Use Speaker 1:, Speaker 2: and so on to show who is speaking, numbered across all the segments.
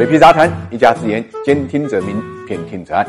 Speaker 1: 水皮杂谈，一家之言，兼听则明，偏听则暗。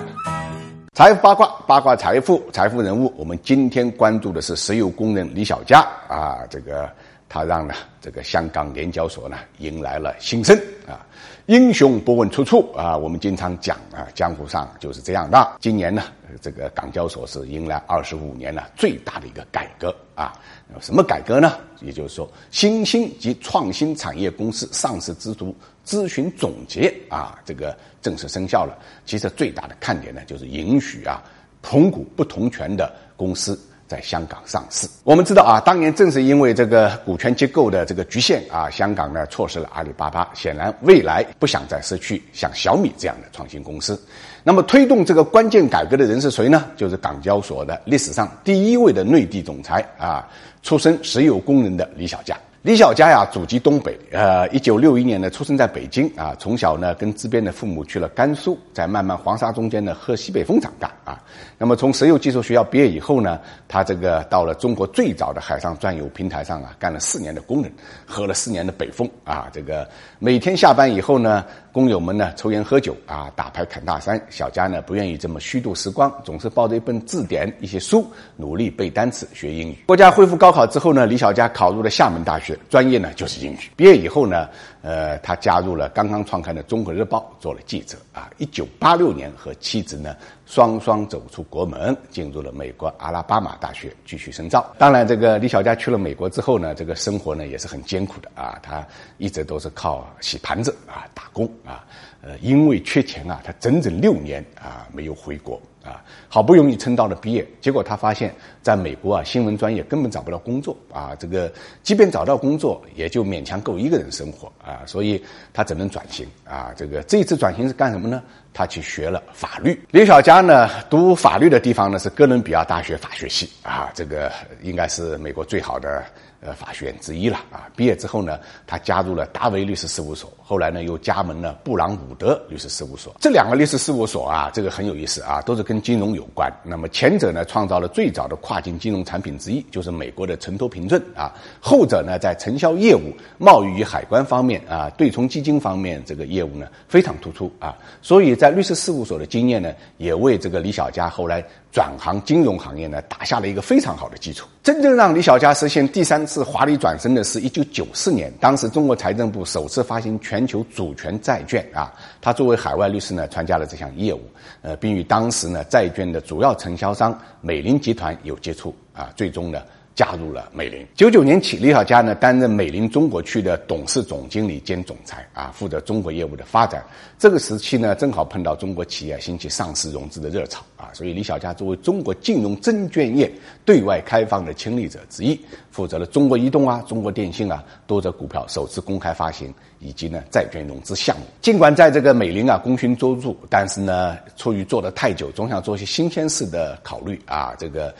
Speaker 1: 财富八卦，八卦财富，财富人物。我们今天关注的是石油工人李小加啊，这个他让呢这个香港联交所呢迎来了新生啊，英雄不问出处啊。我们经常讲啊，江湖上就是这样的。今年呢，这个港交所是迎来二十五年呢最大的一个改革啊。什么改革呢？也就是说，新兴及创新产业公司上市之足咨询总结啊，这个正式生效了。其实最大的看点呢，就是允许啊同股不同权的公司在香港上市。我们知道啊，当年正是因为这个股权结构的这个局限啊，香港呢错失了阿里巴巴。显然，未来不想再失去像小米这样的创新公司。那么，推动这个关键改革的人是谁呢？就是港交所的历史上第一位的内地总裁啊，出身石油工人的李小加。李小佳呀，祖籍东北，呃，一九六一年呢，出生在北京啊。从小呢，跟自编的父母去了甘肃，在漫漫黄沙中间呢，喝西北风长大啊。那么，从石油技术学校毕业以后呢，他这个到了中国最早的海上钻油平台上啊，干了四年的工人，喝了四年的北风啊。这个每天下班以后呢，工友们呢抽烟喝酒啊，打牌侃大山。小佳呢不愿意这么虚度时光，总是抱着一本字典、一些书，努力背单词、学英语。国家恢复高考之后呢，李小佳考入了厦门大学。专业呢就是英语。毕业以后呢，呃，他加入了刚刚创刊的《中国日报》，做了记者啊。一九八六年和妻子呢双双走出国门，进入了美国阿拉巴马大学继续深造。当然，这个李小佳去了美国之后呢，这个生活呢也是很艰苦的啊。他一直都是靠洗盘子啊打工啊。呃，因为缺钱啊，他整整六年啊没有回国。啊，好不容易撑到了毕业，结果他发现，在美国啊，新闻专业根本找不到工作啊。这个即便找到工作，也就勉强够一个人生活啊。所以他只能转型啊。这个这一次转型是干什么呢？他去学了法律。李小佳呢，读法律的地方呢是哥伦比亚大学法学系啊。这个应该是美国最好的。呃，法学院之一了啊！毕业之后呢，他加入了达维律师事务所，后来呢又加盟了布朗伍德律师事务所。这两个律师事务所啊，这个很有意思啊，都是跟金融有关。那么前者呢，创造了最早的跨境金融产品之一，就是美国的承托凭证啊；后者呢，在承销业务、贸易与海关方面啊，对冲基金方面这个业务呢非常突出啊。所以在律师事务所的经验呢，也为这个李小加后来。转行金融行业呢，打下了一个非常好的基础。真正让李小加实现第三是华丽转身的是一九九四年，当时中国财政部首次发行全球主权债券啊，他作为海外律师呢，参加了这项业务，呃，并与当时呢债券的主要承销商美林集团有接触啊，最终呢。加入了美林。九九年起，李小佳呢担任美林中国区的董事总经理兼总裁啊，负责中国业务的发展。这个时期呢，正好碰到中国企业兴起上市融资的热潮啊，所以李小佳作为中国金融证券业对外开放的亲历者之一，负责了中国移动啊、中国电信啊多则股票首次公开发行以及呢债券融资项目。尽管在这个美林啊功勋卓著，但是呢，出于做的太久，总想做些新鲜事的考虑啊，这个。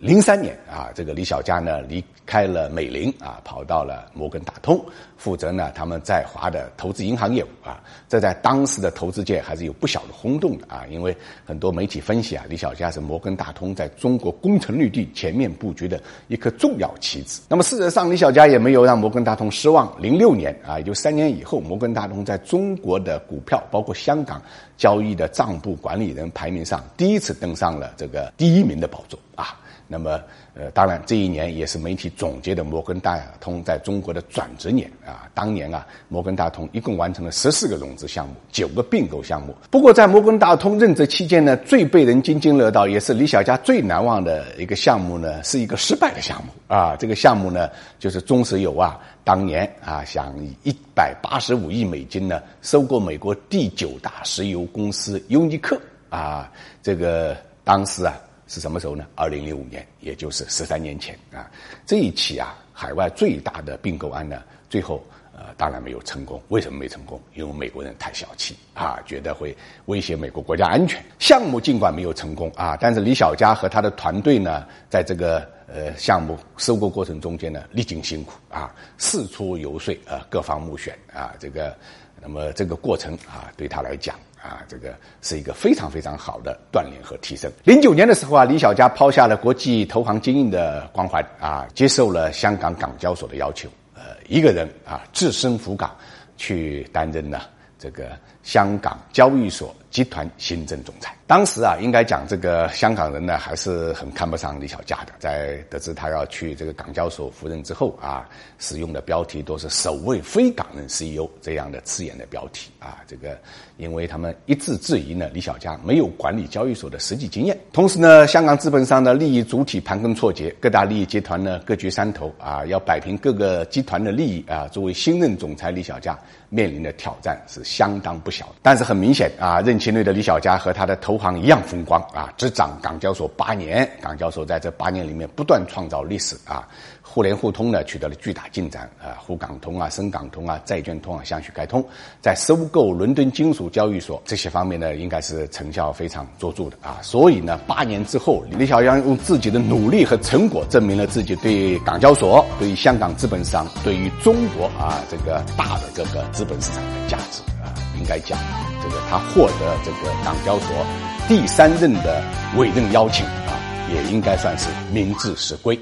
Speaker 1: 零三年啊，这个李小加呢离开了美林啊，跑到了摩根大通，负责呢他们在华的投资银行业务啊。这在当时的投资界还是有不小的轰动的啊，因为很多媒体分析啊，李小加是摩根大通在中国攻城绿地前面布局的一颗重要棋子。那么事实上，李小加也没有让摩根大通失望。零六年啊，也就三年以后，摩根大通在中国的股票，包括香港交易的账簿管理人排名上，第一次登上了这个第一名的宝座啊。那么，呃，当然，这一年也是媒体总结的摩根大通在中国的转折年啊。当年啊，摩根大通一共完成了十四个融资项目，九个并购项目。不过，在摩根大通任职期间呢，最被人津津乐道，也是李小加最难忘的一个项目呢，是一个失败的项目啊。这个项目呢，就是中石油啊，当年啊，想以一百八十五亿美金呢，收购美国第九大石油公司尤尼克啊。这个当时啊。是什么时候呢？二零零五年，也就是十三年前啊。这一起啊，海外最大的并购案呢，最后呃，当然没有成功。为什么没成功？因为美国人太小气啊，觉得会威胁美国国家安全。项目尽管没有成功啊，但是李小加和他的团队呢，在这个呃项目收购过程中间呢，历经辛苦啊，四处游说啊，各方募选啊，这个，那么这个过程啊，对他来讲。啊，这个是一个非常非常好的锻炼和提升。零九年的时候啊，李小加抛下了国际投行经营的光环啊，接受了香港港交所的要求，呃，一个人啊，置身赴港，去担任呢这个香港交易所集团行政总裁。当时啊，应该讲这个香港人呢还是很看不上李小加的。在得知他要去这个港交所赴任之后啊，使用的标题都是“首位非港人 CEO” 这样的刺眼的标题啊。这个，因为他们一致质疑呢，李小加没有管理交易所的实际经验。同时呢，香港资本上的利益主体盘根错节，各大利益集团呢各据山头啊，要摆平各个集团的利益啊。作为新任总裁，李小加面临的挑战是相当不小的。但是很明显啊，任期内的李小加和他的投行一样风光啊，执掌港交所八年，港交所在这八年里面不断创造历史啊，互联互通呢取得了巨大进展啊，沪港通啊、深港通啊、债券通啊相续开通，在收购伦敦金属交易所这些方面呢，应该是成效非常卓著的啊。所以呢，八年之后，李小加用自己的努力和成果证明了自己对港交所、对于香港资本市场、对于中国啊这个大的这个资本市场的价值，应该讲。这个他获得这个港交所第三任的委任邀请啊，也应该算是名至实归。